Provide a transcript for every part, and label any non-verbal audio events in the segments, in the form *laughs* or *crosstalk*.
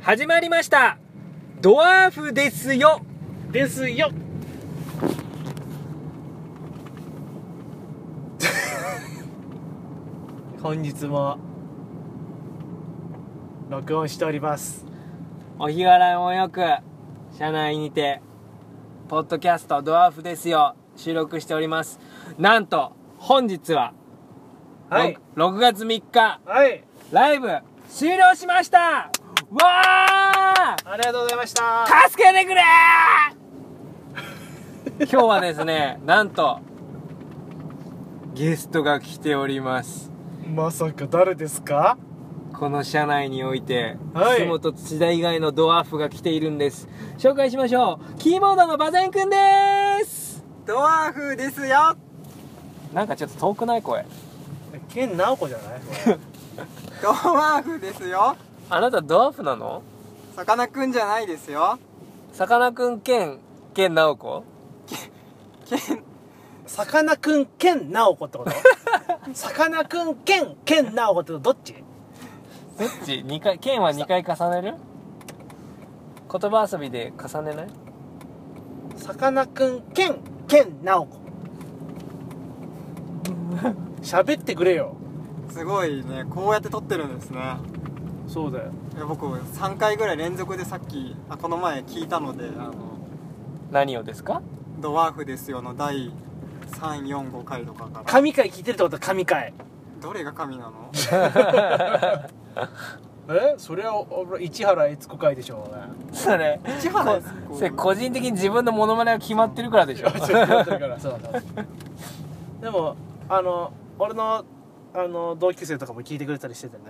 始まりました。ドワーフですよ。ですよ。*laughs* 本日も録音しております。お日柄もよく車内にてポッドキャストドワーフですよ収録しております。なんと本日は、はい。ろ6月3日はい。ライブ終了しましたわありがとうございました。ー助けてくれー！*laughs* 今日はですねなんとゲストが来ております。まさか誰ですか？この車内において、はい。楠本土田以外のドワーフが来ているんです。紹介しましょう。キーボードのバゼンくんです。ドワーフですよ。なんかちょっと遠くない？声。健直子じゃない？*laughs* ドワーフですよあなたドワーフなの？さかなクンじゃないですよ。さかなクン兼兼直子ケンさかなクン健直子ってこと？さかなクン健健直子ってこと？どっち？どっち？二回兼は2回重ねる？言葉遊びで重ねない？さかなクン健健直子喋ってくれよ。すごいね。こうやって撮ってるんですねそうだよ。いや僕3回ぐらい連続でさっきあこの前聞いたのであの何をですか？ドワーフですよの第345回とかから。神回聞いてるってことは神回。どれが神なの？*laughs* え？それは俺市原悦子会でしょうね。それ市原悦子？それ個人的に自分のモノマネが決まってるからでしょ。ちょっと待ってるからそうだでもあの俺のあの同級生とかも聞いてくれたりしててね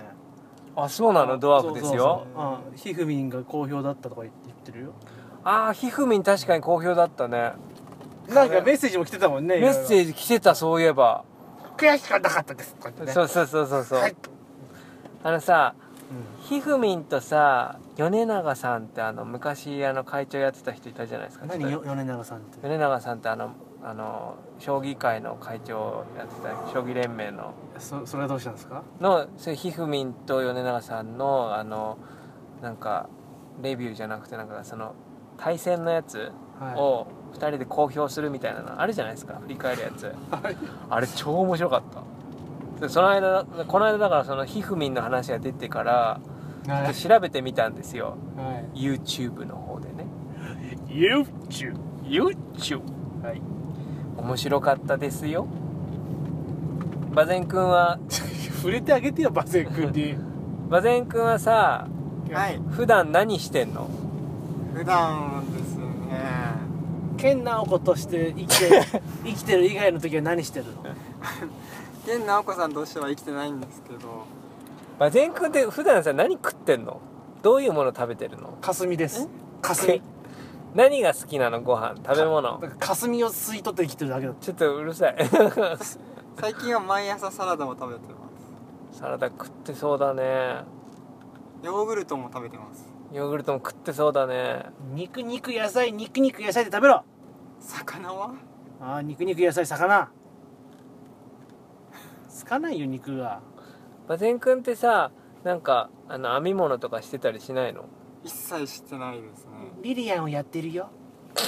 あそうなの？ドワーフですよ。そうそうそう。うんひふみんが好評だったとか言ってるよ。ああひふみん確かに好評だったね。なんかメッセージも来てたもんねメッセージ来てたそういえば、悔しかなかったですとか言ってね。そうそうそうそうそう、はい。あのさうひふみんとさ米長さんってあの昔あの会長やってた人いたじゃないですか。ん何よ米長さんって。米長さんってあのあの将棋界の会長をやってた将棋連盟の。そそれはどうしたんですか？のそれひふみんと米長さんのあのなんかレビューじゃなくてなんかその対戦のやつはい。を2人で公表するみたいなのあるじゃないですか振り返るやつ。はい。あれ超面白かった。でその間この間だからそのひふみんの話が出てからはい。調べてみたんですよ。は YouTube の方でね。い YouTube YouTube はい面白かったですよ。バゼン君は。*laughs* 触れてあげてよバゼン君に。バゼン君はさはい。普段何してんの？普段ですね。健直子として生きて *laughs* 生きてる以外の時は何してるの？*laughs* ケン直子さんとしては生きてないんですけど。バゼン君って普段さ何食ってんの？どういうもの食べてるの？霞です。霞何が好きなの？ご飯？食べ物？だから霞を吸い取って生きてるだけだ。ちょっとうるさい。*laughs* 最近は毎朝サラダを食べてまサラダ食ってそうだね。すヨーグルトも食べてます。ヨーグルトも食ってそうだね。肉肉野菜肉肉野菜で食べろ。魚は？ああ肉肉野菜魚。つかないよ肉が。バゼン君ってさなんかあの編み物とかしてたりしないの？一切してないですね。リリアンをやってるよ。*laughs*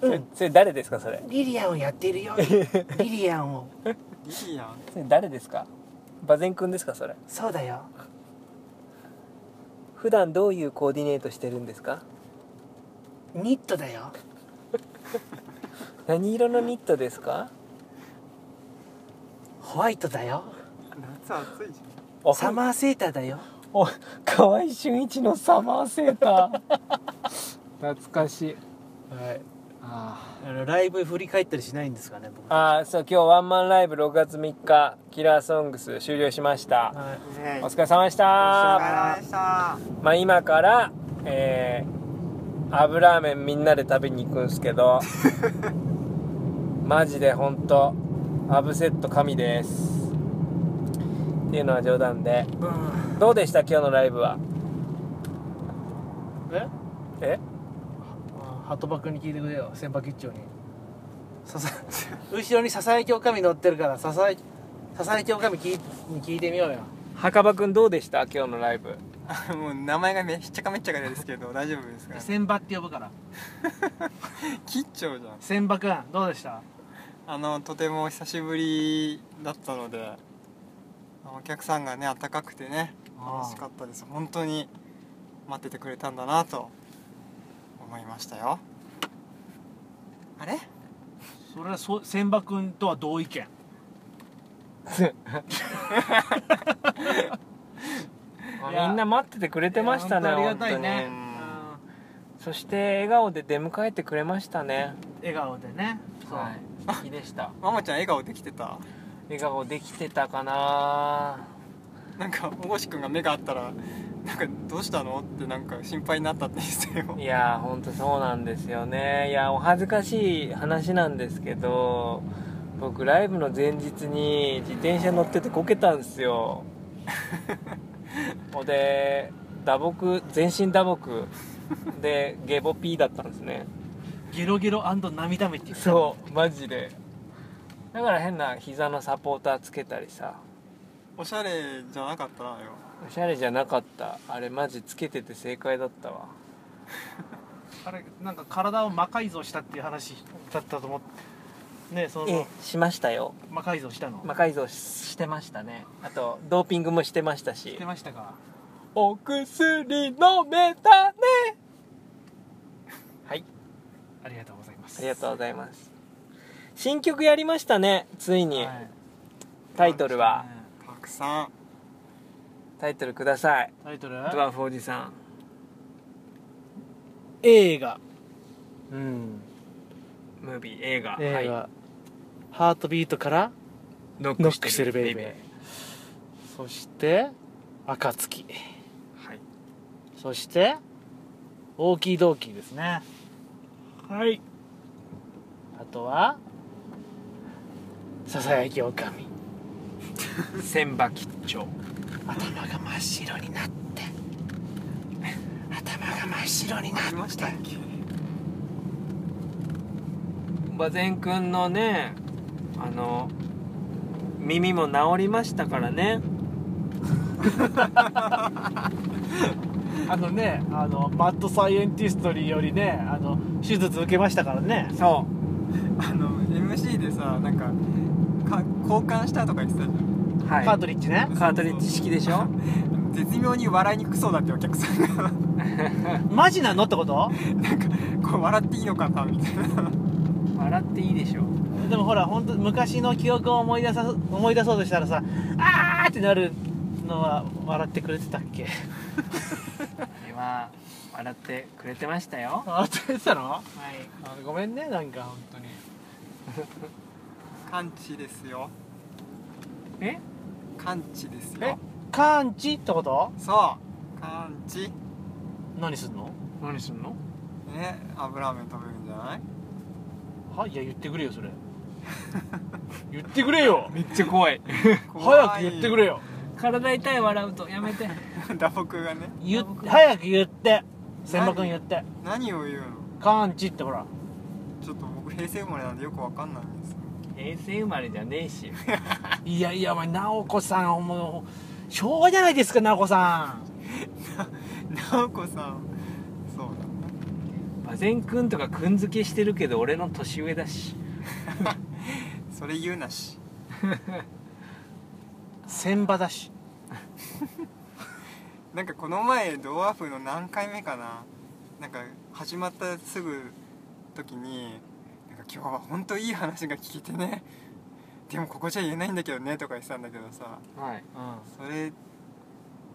それそれ誰ですかそれ？リリアンをやってるよ。*laughs* リリアンを。リリアン？それ誰ですか？バゼン君ですかそれ？そうだよ。普段どういうコーディネートしてるんですか？ニットだよ。何色のニットですか？ホワイトだよ。夏暑いじおサマーセーターだよお河合俊一のサマーセーター。懐かしい。はい。ああのライブ振り返ったりしないんですかね僕あーそう今日ワンマンライブ6月3日キラーソングス終了しました。はい。お疲れ様でしお疲れた様でした。まあ今からえー、油ラーメンみんなで食べに行くんすけど *laughs* マジでほんとアブセット神ですっていうのは冗談で。うん。どうでした？今日のライブは？え？え？あ鳩場君に聞いてくれよ。千葉吉兆に。ささ *laughs* 後ろに笹焼きおかみ乗ってるから笹焼笹焼きおかに聞いてみようよ。墓場くんどうでした？今日のライブ。*laughs* もう名前がめっちゃかめっちゃかですけど大丈夫ですか？千葉って呼ぶから。切っちゃうじゃん。千葉くんどうでした？あのとても久しぶりだったのでお客さんがね温かくてね楽しかったです。本当に待っててくれたんだなと思いましたよ。あれ？それはそ千葉くんとは同意見。*laughs* みんな待っててくれてましたねありがたいね。そして笑顔で出迎えてくれましたね。うん笑顔でね。そう、はい。でした。ママちゃん笑顔できてた？笑顔できてたかな。なんかおごしくんが目があったらなんかどうしたの？ってなんか心配になったって言ってたよいやーほんとそうなんですよね。いやお恥ずかしい話なんですけど僕ライブの前日に自転車乗っててこけたんですよ。*laughs* ほんで打撲全身打撲。でゲボピーだったんですね。ゲロゲロ涙目って言ってたそうマジでだから変な膝のサポーターつけたりさ。おしゃれじゃなかったのよ。おしゃれじゃなかった。あれマジつけてて正解だったわ。*laughs* あれなんか体を魔改造したっていう話だったと思って。ねそのええしましたよ。魔改造したの、魔改造ししてましたね。あとドーピングもしてましたし。してましたか？お薬飲めたね。はい。ありがとうございます。ありがとうございます新曲やりましたねついに、はい。タイトルは。たくさん。タイトルください。タイトル？ドワーフおじさ映画。んうん。ムービー映画。映画、はい。ハートビートからノノックしてるベイベー。そして暁はい。そして大きいドーキーですね。はい。あとはささやきおかみ。千葉吉兆。頭が真っ白になって。頭が真っ白になありましたっけ馬前くんのねあの耳も治りましたからね。*laughs* あのねあのマッドサイエンティストによりねあの手術受けましたからね。そあの MC でさなんかか交換したとか言ってたじゃん。うはい。カートリッジね。カートリッジ式でしょ？*laughs* 絶妙に笑いにくそうだってお客さんが。*laughs* マジなのってこと？なんかこう笑っていいのかなみたいな。笑っていいでしょ。でもほら本当昔の記憶を思い出さ思い出そうとしたらさあーってなるのは笑ってくれてたっけ？今笑ってくれてましたよ。笑ってくれてたの？はい。あごめんねなんか本当に *laughs* 完治ですよ。え？完治ですえ？よ完治ってこと？そう。完治。何すんの？何すんの？ね油ラーメン食べるんじゃない？はいや言ってくれよそれ。*laughs* 言ってくれよ。めっちゃ怖い。早く言ってくれよ。体痛い笑うとやめて。*laughs* 打撲がね。言っ早く言って。千葉君言って。何を言うの？完治ってほら。ちょっと僕平成生まれなんでよくわかんないんですよ平成生まれじゃねえしいやいやお前直子さんもう昭和じゃないですか直子さん直子さんそうだ馬前くんとかくんづけしてるけど俺の年上だしそれ言うなし千葉だしなんかこの前ドワーフの何回目かななんか始まったすぐ時に今日は本当いい話が聞けてね。でもここじゃ言えないんだけどねとか言ってたんだけどさ。はい。うん。それ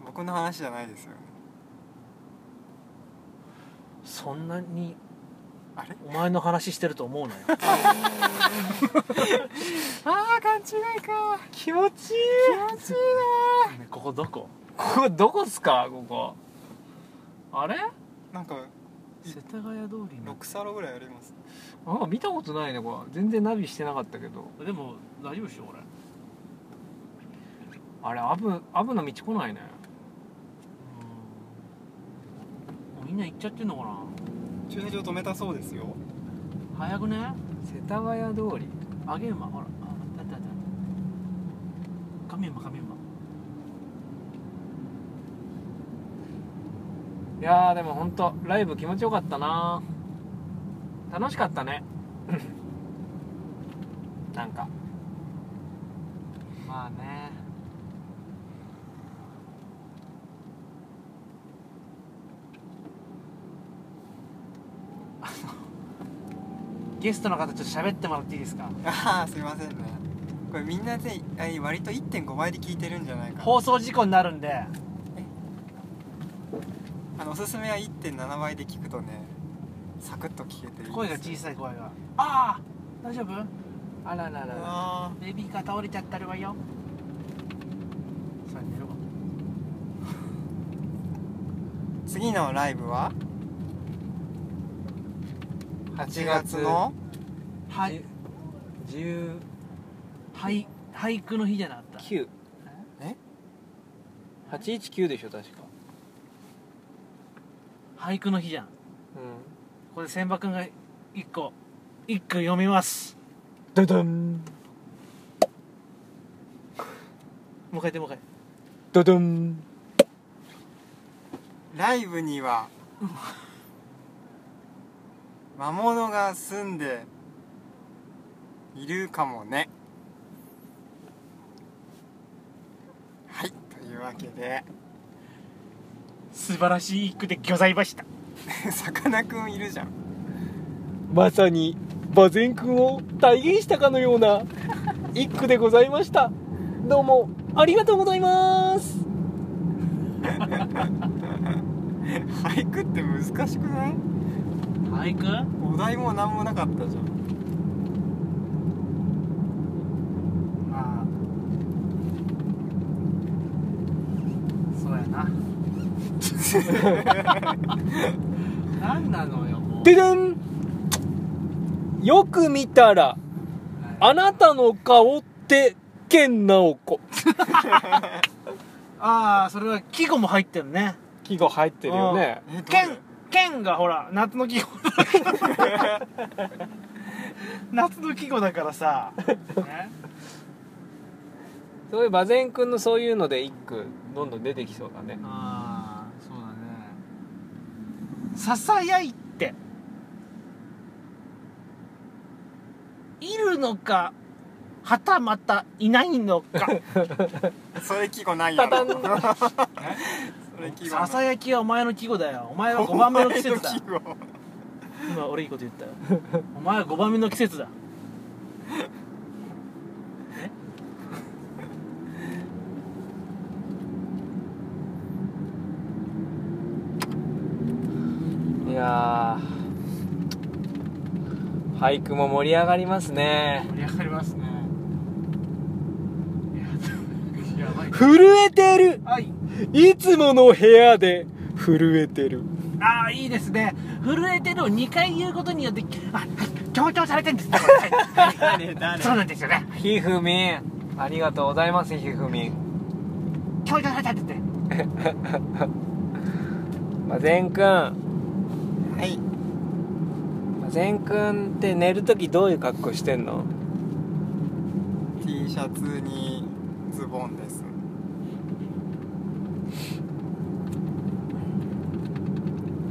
僕の話じゃないですよね。そんなにあれ？お前の話してると思うなよ。*laughs* ああ勘違いか。気持ちいい。気持ちいいねここどこ？ここどこっすか？ここ。あれ？ななんか世田谷通りの。6サロぐらいありますあ見たことないねこれ。全然ナビしてなかったけど。でも大丈夫でしょこれ。あれアブアブの道来ないね。うんみんな行っちゃってんのかな。駐車場止めたそうですよ。早くね？世田谷通り。あげ馬ほら。ああったあったあった亀馬亀馬いやーでも本当ライブ気持ちよかったな楽しかったね。*laughs* なんか。まあね。ゲストの方ちょっと喋ってもらっていいですか？ああすいませんね。これみんなであ割と1.5倍で聞いてるんじゃないかな。放送事故になるんで。あのおすすめは1.7倍で聞くとねサクッと聞けていいです声が小さい声が。ああ大丈夫？あらららベビーカー倒れちゃったるわよ。さあ寝る次のライブは？8 8月月のはい19はい俳句の日じゃなかった？え？819でしょ確か。俳句の日じゃん。うんこれ千葉君が一個一句読みます。ドドン。もう一回言ってもう一回。ドドン。ライブには魔物が住んでいるかもね。はいというわけで。素晴らしい一句でございましたさかなクンいるじゃん。まさに馬前君を体現したかのような一句でございました。どうもありがとうございます。*laughs* 俳句って難しくない？俳句？お題も何もなかったじゃんまあそうやな何なのよもう。ででん。よく見たらあなたの顔って健直子ああそれは季語も入ってるね。季語入ってるよね。えどれ剣剣がほら夏の季語。*laughs* 夏の季語だからさ、*laughs* ね、そういう馬前君のそういうので一句どんどん出てきそうだね。ああそうだねささやいて。いるのかはたまたいないのか。*laughs* それ季語ないやろ *laughs* ささやきはお前の季語だよ。お前は5番目の季節だ。今俺いいこと言ったよ。お前は5番目の季節だいやー俳句も盛り上がりますね。盛り上がりますね。震えてる。はい。いつもの部屋で震えてる。ああいいですね。震えてるを2回言うことによってあはい強調されてるんですそうなんですよね。ひふみんありがとうございますひふみん。強調されたんですね馬前くん。はい馬前くんって寝る時どういう格好してんの？T シャツにズボンです。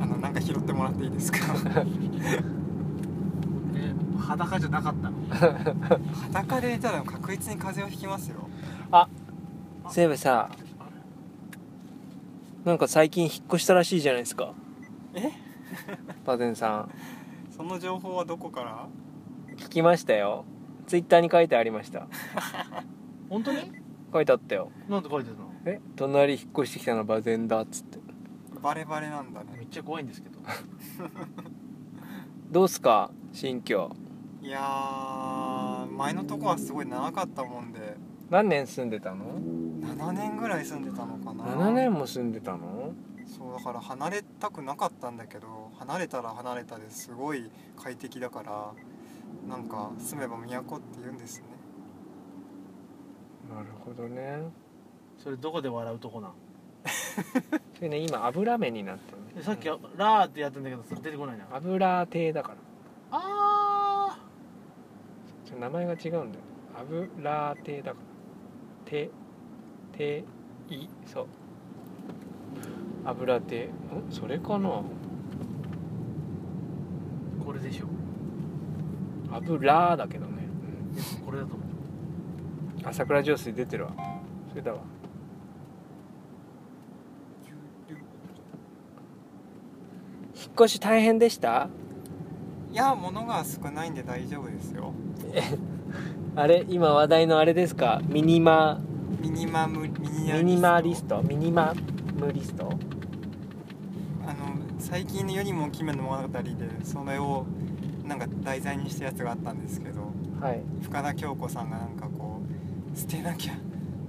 あのなんか拾ってもらっていいですか？*laughs* え裸じゃなかったの？裸でいたら確実に風邪をひきますよ。そういえばさなんか最近引っ越したらしいじゃないですか。え？馬前さんその情報はどこから？聞きましたよ。ツイッターに書いてありました。*laughs* 本当に？書いてあったよ。なんて書いてるの？え？隣引っ越してきたの馬前だっつって。バレバレなんだね。めっちゃ怖いんですけど。*laughs* どうすか？新居いやー前のとこはすごい長かったもんで。何年住んでたの？7年ぐらい住んでたのかな。7年も住んでたの？そうだから離れたくなかったんだけど離れたら離れたですごい快適だからなんか住めば都って言うんですね。なるほどね。それどこで笑うとこなん？それね今油目になってるね。でさっきラーってやったんだけどそれ出てこないな。油亭だから。あちょ名前が違うんだよ油亭だから。てていそう油手んそれかな？これでしょ。油だけどね、でもこれだと思う。うん、あ桜上水出てるわ。それだわ。引っ越し大変でした？いや物が少ないんで大丈夫ですよ。あれ？今話題のあれですか？ミニマ？ミニマムミニミニマリスト？ミニマムリスト？最近の世にも奇妙な物語でそれをなんか題材にしたやつがあったんですけどはい。深田恭子さんがなんかこう捨てなきゃっ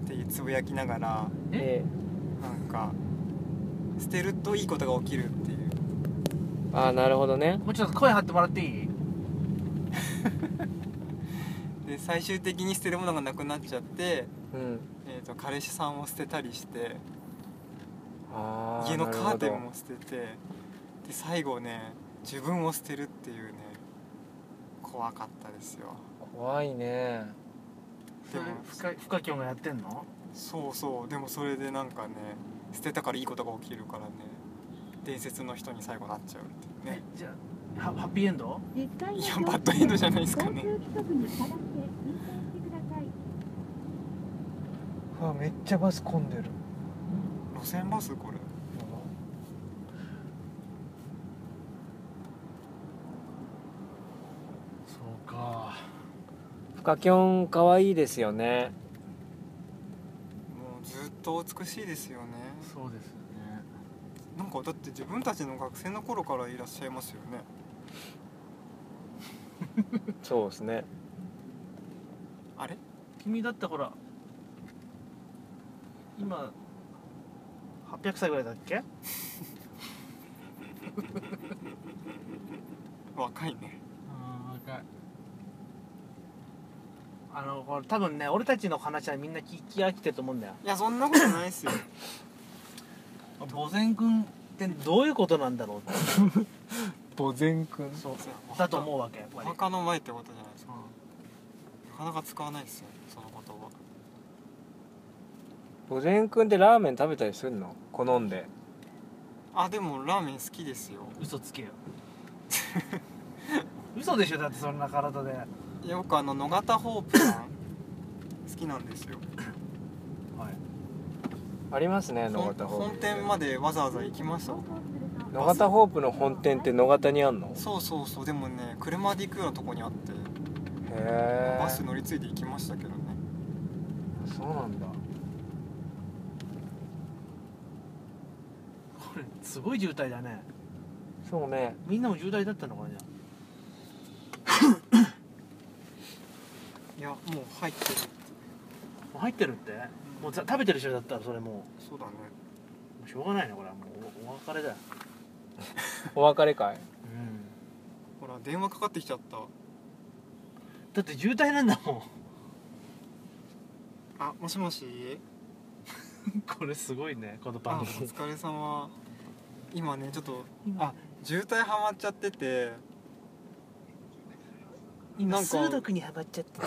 ていうつぶやきながらえなんか捨てるといいことが起きるっていう。ー、ああなるほどね。もうちょっと声張ってもらっていい？*laughs* で最終的に捨てるものがなくなっちゃって、うん。えー、と彼氏さんを捨てたりしてあ家のカーテンもも捨ててで最後ね自分を捨てるっていうね怖かったですよ。怖いね。それ深深きょんがやってんの？そうそう。でもそれでなんかね捨てたからいいことが起きるからね伝説の人に最後なっちゃうっていうね。じゃあハハッピーエンド？いやバッドエンドじゃないですかね。交通規則に従って運転してください。あめっちゃバス混んでる。路線バスこれそうかフカキョン可愛いですよね。もうずっと美しいですよね。そうですよね。なんかだって自分たちの学生の頃からいらっしゃいますよね。*laughs* そうですね。あれ？君だってほら今800歳ぐらいだっけ？*laughs* 若いねああ若いあのこれ多分ね俺たちの話はみんな聞き飽きてると思うんだよ。いやそんなことないですよ。*coughs* 墓前君ってどういうことなんだろうって。*laughs* 墓前くん。そうだと思うわけやっぱり、お墓の前ってことじゃないですか。うなかなか使わないですよその言葉。墓前くんってラーメン食べたりするの？好んで。あでもラーメン好きですよ。ん嘘つけよ。嘘でしょだってそんな体でよくあの野方ホープさん好きなんですよ。はい。ありますね野本方ホー本店までわざわざ行きました。プ野方ホープの本店って野方にあんの？そうそうそう。でもね車で行くようなとこにあってへえバス乗り継いで行きましたけどね。そうなんだ。これすごい渋滞だね。そうね。みんなも渋滞だったのかな？じゃいやもう入ってる。あもう入ってるって？もうざ食べてる人だったらそれもそうだね。うもうしょうがないねこれは。もうおお別れだよ。*laughs* お別れ会？うん。ほら電話かかってきちゃった。だって渋滞なんだもん。あもしもし？*laughs* これすごいねこのあお番組疲れ様。今ねちょっとあ渋滞はまっちゃってて今数毒にはまっちゃって。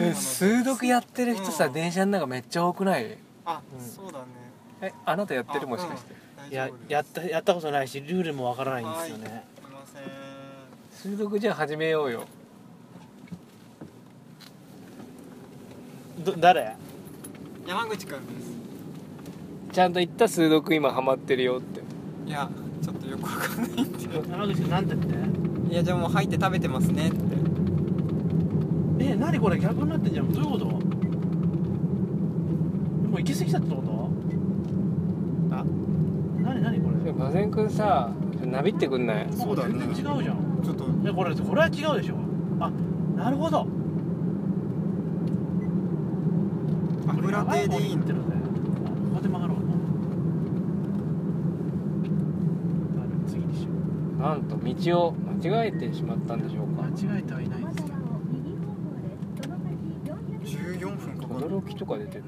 え数読やってる人さ、うん。電車の中めっちゃ多くない？あ、うん。そうだね。えあなたやってる？あもしかして、うんいややったやったことないしルールもわからないんですよね。すいません。数読じゃあ始めようよ。ど誰？山口くんです。ちゃんと言った数読今ハマってるよって。いやよくわかんないんで山口君なんて言っていやじゃあもう入って食べてますねって。え何これ？逆になってんじゃん。どういうこと？もう行き過ぎちゃったってこと？あ。何何これ？馬前くんさなびってくんない？そうだね。全然違うじゃん。ちょっと。えこれこれは違うでしょ。あなるほど。油亭でいいんここで曲がろうある次にしようなんと道を間違えてしまったんでしょうか。間違えてはいない。んですよ右方向です。その先400 14分かかる驚きとか出てる。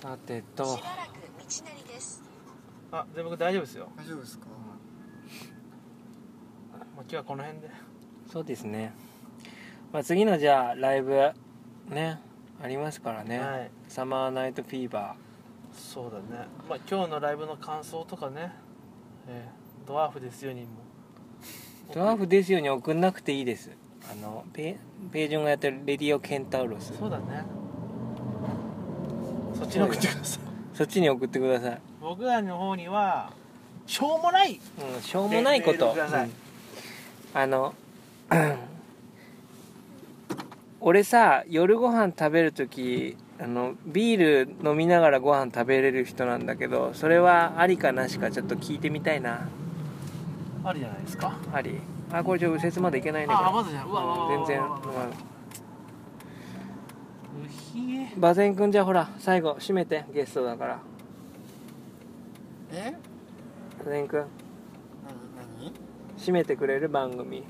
さてと。しばらく道なりです。あ全部大丈夫ですよ。大丈夫ですか？間今日はこの辺で。そうですね、まあ、次のじゃあライブねありますからね、はい。サマーナイトフィーバそうだね。まあ今日のライブの感想とかね、えードワーフですよにもードワーフですよに送んなくていいです。あのペページョンがやってるレディオケンタウロス。そうだね。そっちに送ってください。そっちに送ってください、僕らの方にはしょうもないうん、しょうもないこと。うん。あの俺さ夜ご飯食べる時あのビール飲みながらご飯食べれる人なんだけどそれはありかなしかちょっと聞いてみたいな。あるじゃないですか？あり。あこれちょっと右折までいけないねあまだじゃんうわ全然、まうひえ。あ、馬前くんじゃあほら最後締めてゲストだから。え？馬前くん何何締めてくれる？番組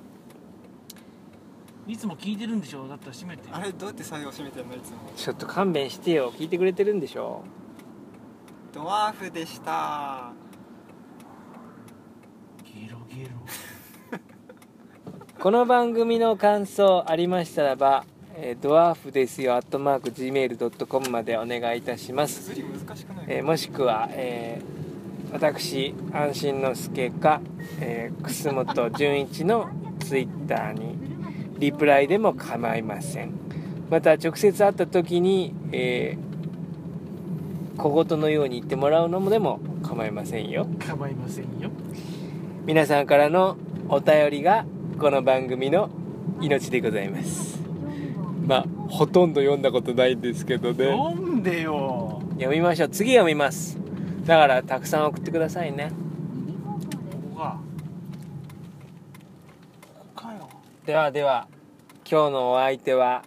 いつも聞いてるんでしょ？だったら閉めて。あれどうやって最後締めてんのいつも。ちょっと勘弁してよ聞いてくれてるんでしょ？ドワーフでした。ゲロゲロ。この番組の感想ありましたらば、えードワーフですよ、アットマーク Gmail.com までお願いいたします。釣り難しくない、えーもしくは、えー私、安心の助か、えー楠本純一のツイッターにリプライでも構いません。また、直接会った時に、えー小言のように言ってもらうのもでも構いませんよ。構いませんよ。皆さんからのお便りがこの番組の命でございます。まあほとんど読んだことないんですけどね。読んでよ。読みましょう。次読みます。だからたくさん送ってくださいね。ここかここかよ。ではでは今日のお相手は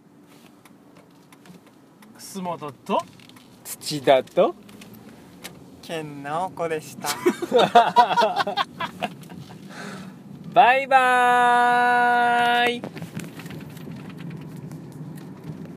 楠本と土田と健直子でした。*laughs* バイバーイ